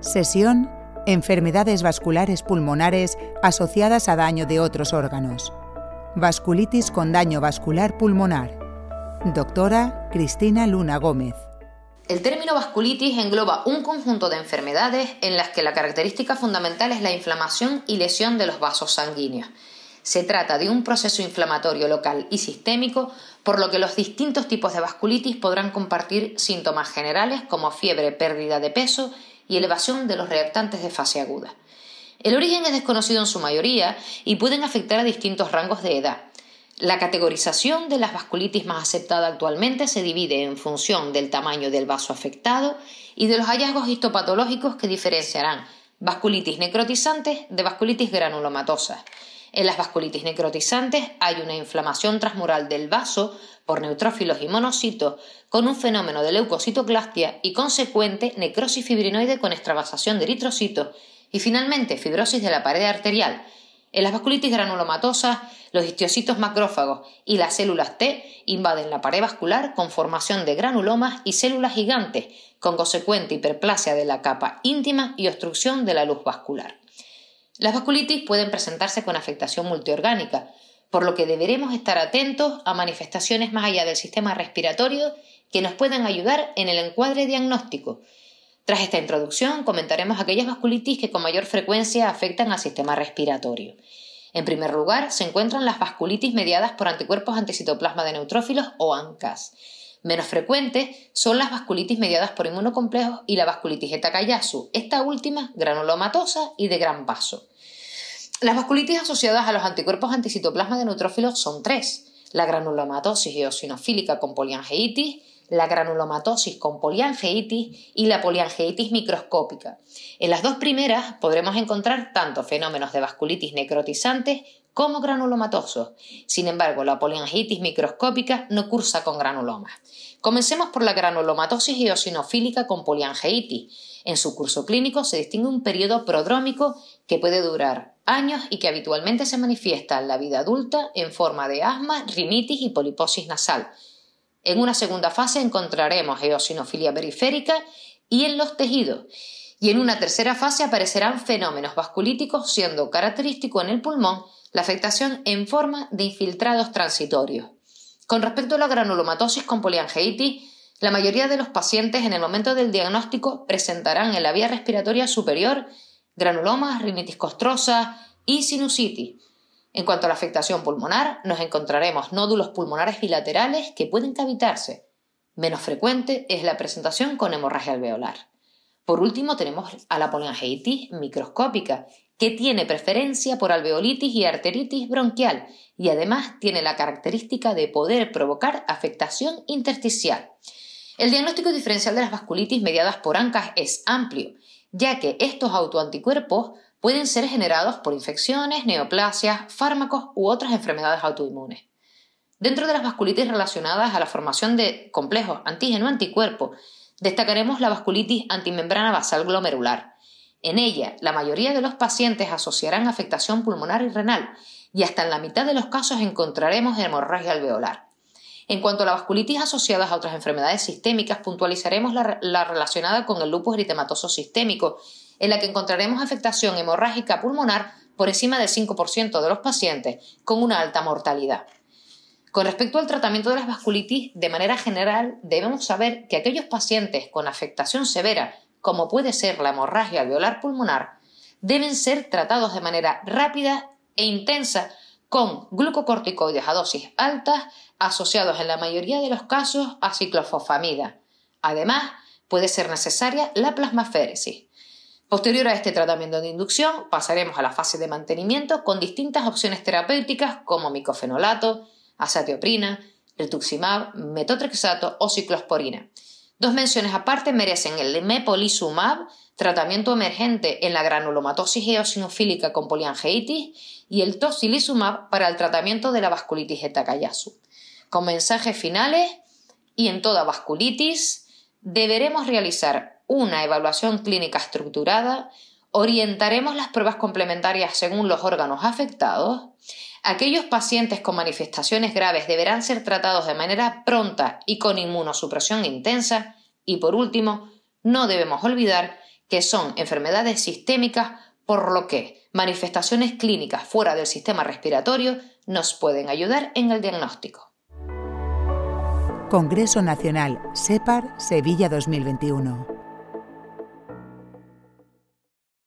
Sesión Enfermedades vasculares pulmonares asociadas a daño de otros órganos. Vasculitis con daño vascular pulmonar. Doctora Cristina Luna Gómez. El término vasculitis engloba un conjunto de enfermedades en las que la característica fundamental es la inflamación y lesión de los vasos sanguíneos. Se trata de un proceso inflamatorio local y sistémico, por lo que los distintos tipos de vasculitis podrán compartir síntomas generales como fiebre, pérdida de peso y elevación de los reactantes de fase aguda. El origen es desconocido en su mayoría y pueden afectar a distintos rangos de edad. La categorización de las vasculitis más aceptada actualmente se divide en función del tamaño del vaso afectado y de los hallazgos histopatológicos que diferenciarán vasculitis necrotizantes de vasculitis granulomatosas. En las vasculitis necrotizantes hay una inflamación transmural del vaso por neutrófilos y monocitos con un fenómeno de leucocitoclastia y consecuente necrosis fibrinoide con extravasación de eritrocitos y finalmente fibrosis de la pared arterial. En las vasculitis granulomatosas, los histiocitos macrófagos y las células T invaden la pared vascular con formación de granulomas y células gigantes, con consecuente hiperplasia de la capa íntima y obstrucción de la luz vascular. Las vasculitis pueden presentarse con afectación multiorgánica, por lo que deberemos estar atentos a manifestaciones más allá del sistema respiratorio que nos puedan ayudar en el encuadre diagnóstico. Tras esta introducción comentaremos aquellas vasculitis que con mayor frecuencia afectan al sistema respiratorio. En primer lugar, se encuentran las vasculitis mediadas por anticuerpos anticitoplasma de neutrófilos o ANCAS. Menos frecuentes son las vasculitis mediadas por inmunocomplejos y la vasculitis de Takayasu, esta última granulomatosa y de gran vaso. Las vasculitis asociadas a los anticuerpos anticitoplasma de neutrófilos son tres: la granulomatosis eosinofílica con poliangeitis, la granulomatosis con poliangeitis y la poliangeitis microscópica. En las dos primeras podremos encontrar tanto fenómenos de vasculitis necrotizantes como granulomatosos. Sin embargo, la poliangitis microscópica no cursa con granulomas. Comencemos por la granulomatosis eosinofílica con poliangeitis. En su curso clínico se distingue un periodo prodrómico que puede durar años y que habitualmente se manifiesta en la vida adulta en forma de asma, rinitis y poliposis nasal. En una segunda fase encontraremos eosinofilia periférica y en los tejidos. Y en una tercera fase aparecerán fenómenos vasculíticos, siendo característico en el pulmón la afectación en forma de infiltrados transitorios. Con respecto a la granulomatosis con poliangeitis, la mayoría de los pacientes en el momento del diagnóstico presentarán en la vía respiratoria superior granulomas, rinitis costrosa y sinusitis. En cuanto a la afectación pulmonar, nos encontraremos nódulos pulmonares bilaterales que pueden cavitarse. Menos frecuente es la presentación con hemorragia alveolar. Por último, tenemos a la poliangeitis microscópica, que tiene preferencia por alveolitis y arteritis bronquial y además tiene la característica de poder provocar afectación intersticial. El diagnóstico diferencial de las vasculitis mediadas por ANCAS es amplio, ya que estos autoanticuerpos pueden ser generados por infecciones, neoplasias, fármacos u otras enfermedades autoinmunes. Dentro de las vasculitis relacionadas a la formación de complejos antígeno-anticuerpo, destacaremos la vasculitis antimembrana basal glomerular, en ella, la mayoría de los pacientes asociarán afectación pulmonar y renal, y hasta en la mitad de los casos encontraremos hemorragia alveolar. En cuanto a la vasculitis asociada a otras enfermedades sistémicas, puntualizaremos la, la, relacionada con el lupus eritematoso sistémico, en la que encontraremos afectación hemorrágica pulmonar por encima del 5% de los pacientes, con una alta mortalidad. Con respecto al tratamiento de las vasculitis, de manera general, debemos saber que aquellos pacientes con afectación severa como puede ser la hemorragia alveolar pulmonar, deben ser tratados de manera rápida e intensa con glucocorticoides a dosis altas asociados en la mayoría de los casos a ciclofosfamida. Además, puede ser necesaria la plasmaféresis. Posterior a este tratamiento de inducción, pasaremos a la fase de mantenimiento con distintas opciones terapéuticas como micofenolato, azatioprina, rituximab, metotrexato o ciclosporina. Dos menciones aparte merecen el mepolizumab, tratamiento emergente en la granulomatosis eosinofílica con poliangeitis, y el tocilizumab para el tratamiento de la vasculitis de Takayasu. Con mensajes finales, y en toda vasculitis, deberemos realizar una evaluación clínica estructurada, orientaremos las pruebas complementarias según los órganos afectados, Aquellos pacientes con manifestaciones graves deberán ser tratados de manera pronta y con inmunosupresión intensa. Y por último, no debemos olvidar que son enfermedades sistémicas, por lo que manifestaciones clínicas fuera del sistema respiratorio nos pueden ayudar en el diagnóstico. Congreso Nacional SEPAR Sevilla 2021.